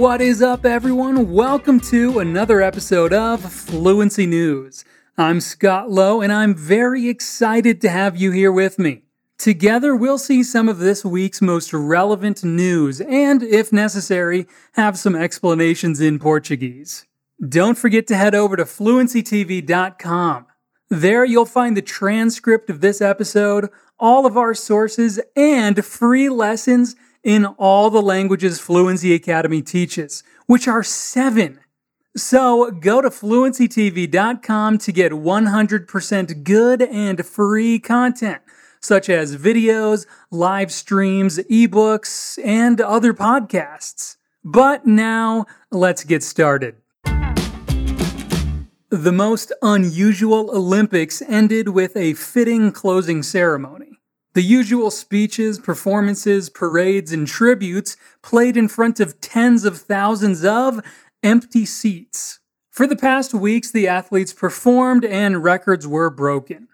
What is up, everyone? Welcome to another episode of Fluency News. I'm Scott Lowe, and I'm very excited to have you here with me. Together, we'll see some of this week's most relevant news and, if necessary, have some explanations in Portuguese. Don't forget to head over to fluencytv.com. There, you'll find the transcript of this episode, all of our sources, and free lessons in all the languages Fluency Academy teaches, which are seven. So go to fluencytv.com to get 100% good and free content, such as videos, live streams, ebooks, and other podcasts. But now, let's get started. The most unusual Olympics ended with a fitting closing ceremony. The usual speeches, performances, parades, and tributes played in front of tens of thousands of empty seats. For the past weeks, the athletes performed and records were broken.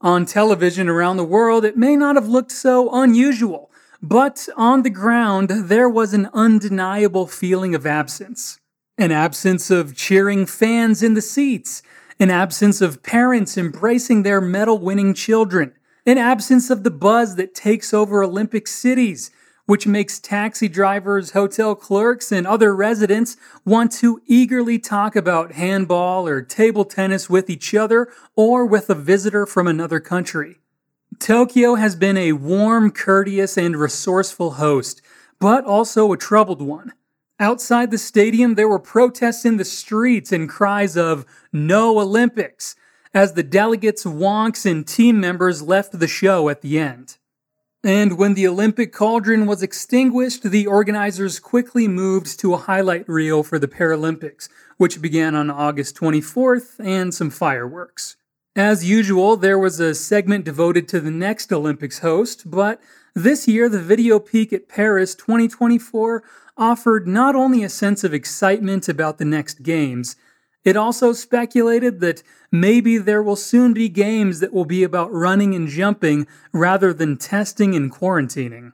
On television around the world, it may not have looked so unusual, but on the ground, there was an undeniable feeling of absence. An absence of cheering fans in the seats, an absence of parents embracing their medal winning children, an absence of the buzz that takes over Olympic cities, which makes taxi drivers, hotel clerks, and other residents want to eagerly talk about handball or table tennis with each other or with a visitor from another country. Tokyo has been a warm, courteous, and resourceful host, but also a troubled one. Outside the stadium, there were protests in the streets and cries of No Olympics, as the delegates, wonks, and team members left the show at the end. And when the Olympic cauldron was extinguished, the organizers quickly moved to a highlight reel for the Paralympics, which began on August 24th, and some fireworks. As usual, there was a segment devoted to the next Olympics host, but this year the video peek at Paris 2024 offered not only a sense of excitement about the next games, it also speculated that maybe there will soon be games that will be about running and jumping rather than testing and quarantining.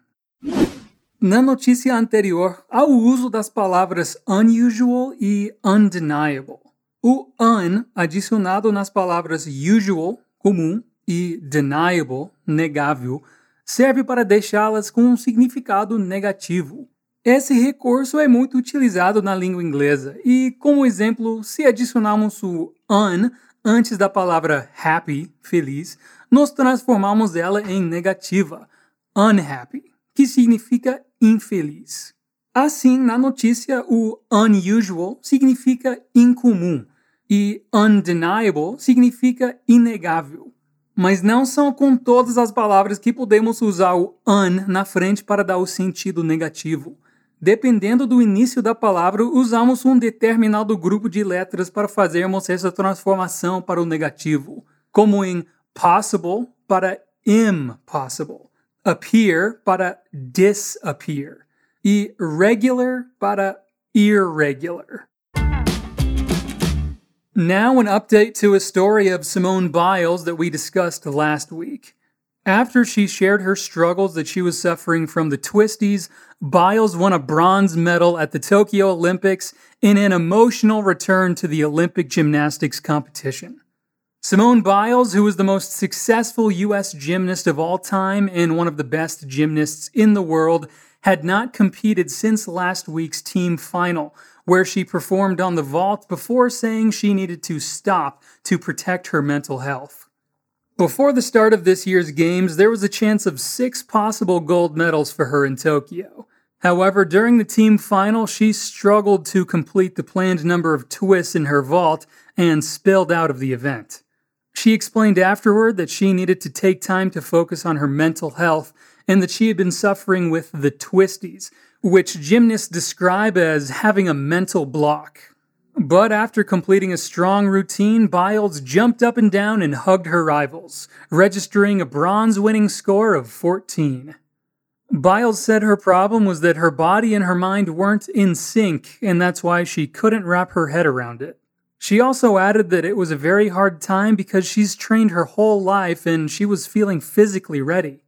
Na notícia anterior, há o uso das palavras unusual e undeniable. O un, adicionado nas palavras usual, comum, e deniable, negável, serve para deixá-las com um significado negativo. Esse recurso é muito utilizado na língua inglesa e, como exemplo, se adicionarmos o un antes da palavra happy, feliz, nós transformamos ela em negativa, unhappy, que significa infeliz. Assim, na notícia, o unusual significa incomum e undeniable significa inegável. Mas não são com todas as palavras que podemos usar o un na frente para dar o sentido negativo. Dependendo do início da palavra, usamos um determinado grupo de letras para fazermos essa transformação para o negativo, como em possible para impossible, appear para disappear e regular para irregular. Now, an update to a story of Simone Biles that we discussed last week. After she shared her struggles that she was suffering from the twisties, Biles won a bronze medal at the Tokyo Olympics in an emotional return to the Olympic gymnastics competition. Simone Biles, who was the most successful U.S. gymnast of all time and one of the best gymnasts in the world, had not competed since last week's team final, where she performed on the vault before saying she needed to stop to protect her mental health. Before the start of this year's games, there was a chance of six possible gold medals for her in Tokyo. However, during the team final, she struggled to complete the planned number of twists in her vault and spilled out of the event. She explained afterward that she needed to take time to focus on her mental health and that she had been suffering with the twisties, which gymnasts describe as having a mental block. But after completing a strong routine, Biles jumped up and down and hugged her rivals, registering a bronze winning score of 14. Biles said her problem was that her body and her mind weren't in sync, and that's why she couldn't wrap her head around it. She also added that it was a very hard time because she's trained her whole life and she was feeling physically ready.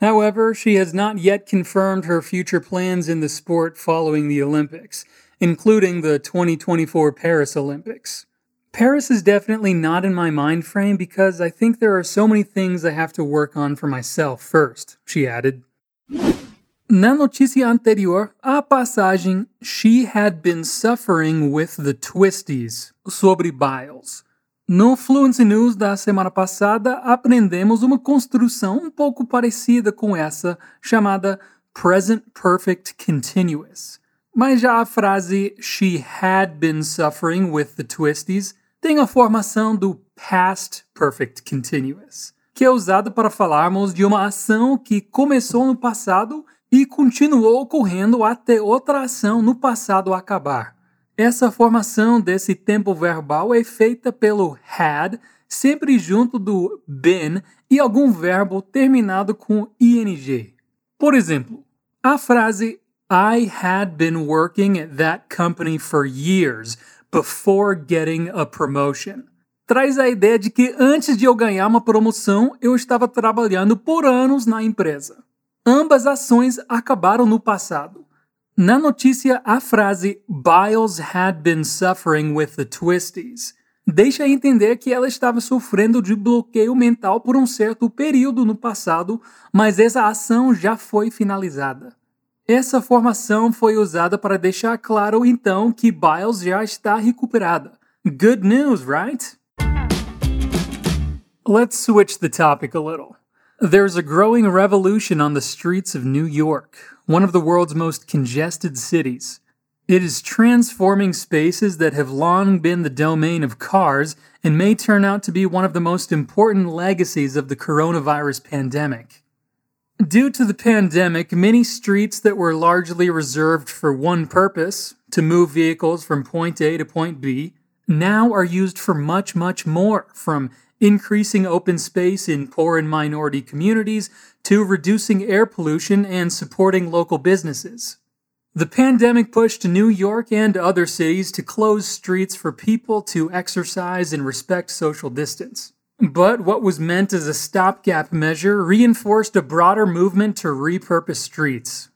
However, she has not yet confirmed her future plans in the sport following the Olympics, including the 2024 Paris Olympics. Paris is definitely not in my mind frame because I think there are so many things I have to work on for myself first, she added. Na notícia anterior, a passagem She had been suffering with the twisties sobre Biles. No Fluency News da semana passada, aprendemos uma construção um pouco parecida com essa, chamada Present Perfect Continuous. Mas já a frase She had been suffering with the twisties tem a formação do Past Perfect Continuous, que é usado para falarmos de uma ação que começou no passado e continuou ocorrendo até outra ação no passado acabar. Essa formação desse tempo verbal é feita pelo had, sempre junto do been e algum verbo terminado com ing. Por exemplo, a frase I had been working at that company for years before getting a promotion traz a ideia de que antes de eu ganhar uma promoção, eu estava trabalhando por anos na empresa. Ambas ações acabaram no passado. Na notícia, a frase Biles had been suffering with the twisties deixa entender que ela estava sofrendo de bloqueio mental por um certo período no passado, mas essa ação já foi finalizada. Essa formação foi usada para deixar claro então que Biles já está recuperada. Good news, right? Let's switch the topic a little. There's a growing revolution on the streets of New York, one of the world's most congested cities. It is transforming spaces that have long been the domain of cars and may turn out to be one of the most important legacies of the coronavirus pandemic. Due to the pandemic, many streets that were largely reserved for one purpose, to move vehicles from point A to point B, now are used for much, much more, from increasing open space in poor and minority communities to reducing air pollution and supporting local businesses. The pandemic pushed New York and other cities to close streets for people to exercise and respect social distance. But what was meant as a stopgap measure reinforced a broader movement to repurpose streets.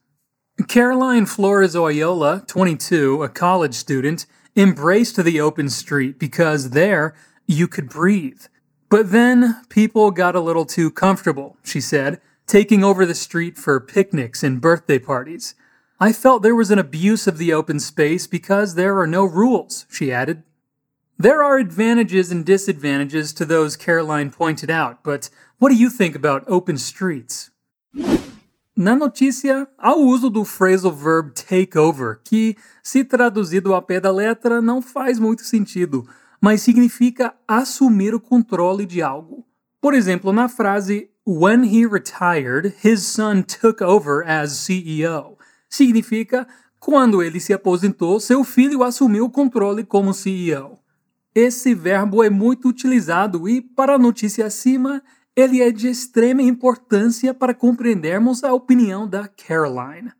Caroline Flores Oyola, 22, a college student, embraced the open street because there you could breathe. But then people got a little too comfortable, she said, taking over the street for picnics and birthday parties. I felt there was an abuse of the open space because there are no rules, she added. There are advantages and disadvantages to those Caroline pointed out, but what do you think about open streets? Na notícia, há o uso do phrasal verb take over, que, se traduzido ao pé da letra, não faz muito sentido, mas significa assumir o controle de algo. Por exemplo, na frase When he retired, his son took over as CEO. Significa quando ele se aposentou, seu filho assumiu o controle como CEO. Esse verbo é muito utilizado e, para a notícia acima, ele é de extrema importância para compreendermos a opinião da Caroline.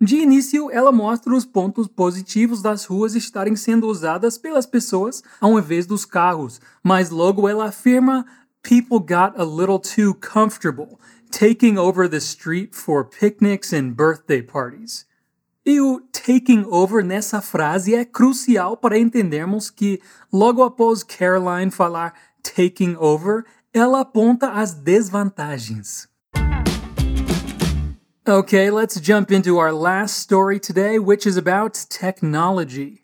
De início, ela mostra os pontos positivos das ruas estarem sendo usadas pelas pessoas ao invés dos carros, mas logo ela afirma people got a little too comfortable, taking over the street for picnics and birthday parties. E o taking over nessa frase é crucial para entendermos que, logo após Caroline falar taking over, ela aponta as desvantagens. Okay, let's jump into our last story today, which is about technology.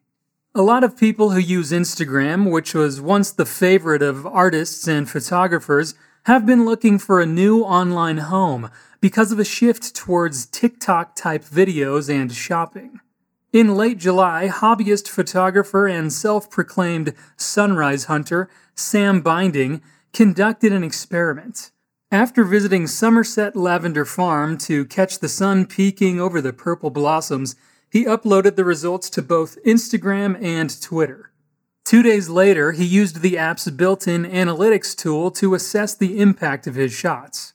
A lot of people who use Instagram, which was once the favorite of artists and photographers, have been looking for a new online home because of a shift towards TikTok type videos and shopping. In late July, hobbyist photographer and self proclaimed sunrise hunter Sam Binding conducted an experiment. After visiting Somerset Lavender Farm to catch the sun peeking over the purple blossoms, he uploaded the results to both Instagram and Twitter. Two days later, he used the app's built in analytics tool to assess the impact of his shots.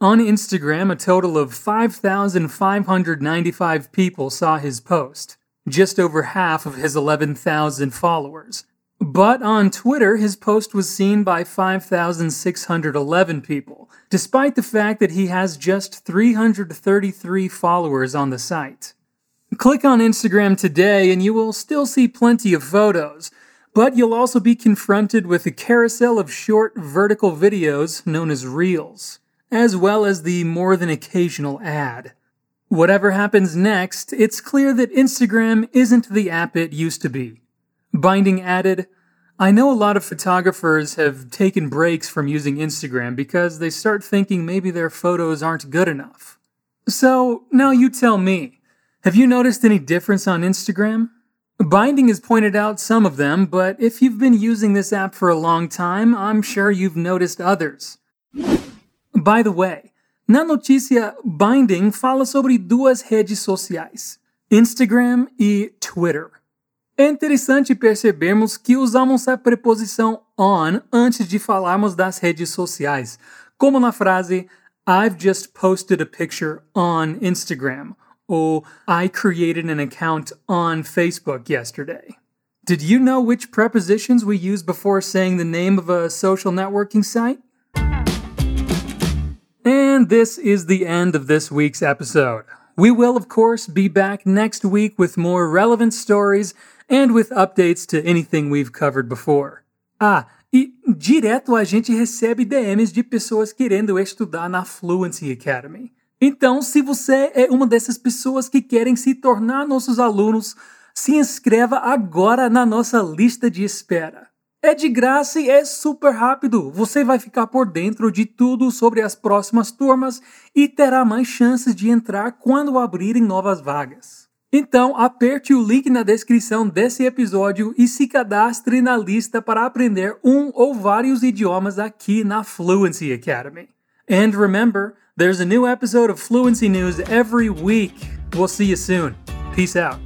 On Instagram, a total of 5,595 people saw his post, just over half of his 11,000 followers. But on Twitter, his post was seen by 5,611 people, despite the fact that he has just 333 followers on the site. Click on Instagram today and you will still see plenty of photos, but you'll also be confronted with a carousel of short vertical videos known as Reels, as well as the more than occasional ad. Whatever happens next, it's clear that Instagram isn't the app it used to be. Binding added, I know a lot of photographers have taken breaks from using Instagram because they start thinking maybe their photos aren't good enough. So now you tell me, have you noticed any difference on Instagram? Binding has pointed out some of them, but if you've been using this app for a long time, I'm sure you've noticed others. By the way, na notícia Binding fala sobre duas redes sociais, Instagram e Twitter. É interessante percebermos que usamos a preposição on antes de falarmos das redes sociais, como na frase I've just posted a picture on Instagram or I created an account on Facebook yesterday. Did you know which prepositions we use before saying the name of a social networking site? And this is the end of this week's episode. We will, of course, be back next week with more relevant stories and with updates to anything we've covered before. Ah, e direto a gente recebe DMs de pessoas querendo estudar na Fluency Academy. Então, se você é uma dessas pessoas que querem se tornar nossos alunos, se inscreva agora na nossa lista de espera. É de graça e é super rápido. Você vai ficar por dentro de tudo sobre as próximas turmas e terá mais chances de entrar quando abrirem novas vagas. Então, aperte o link na descrição desse episódio e se cadastre na lista para aprender um ou vários idiomas aqui na Fluency Academy. And remember, there's a new episode of Fluency News every week. We'll see you soon. Peace out.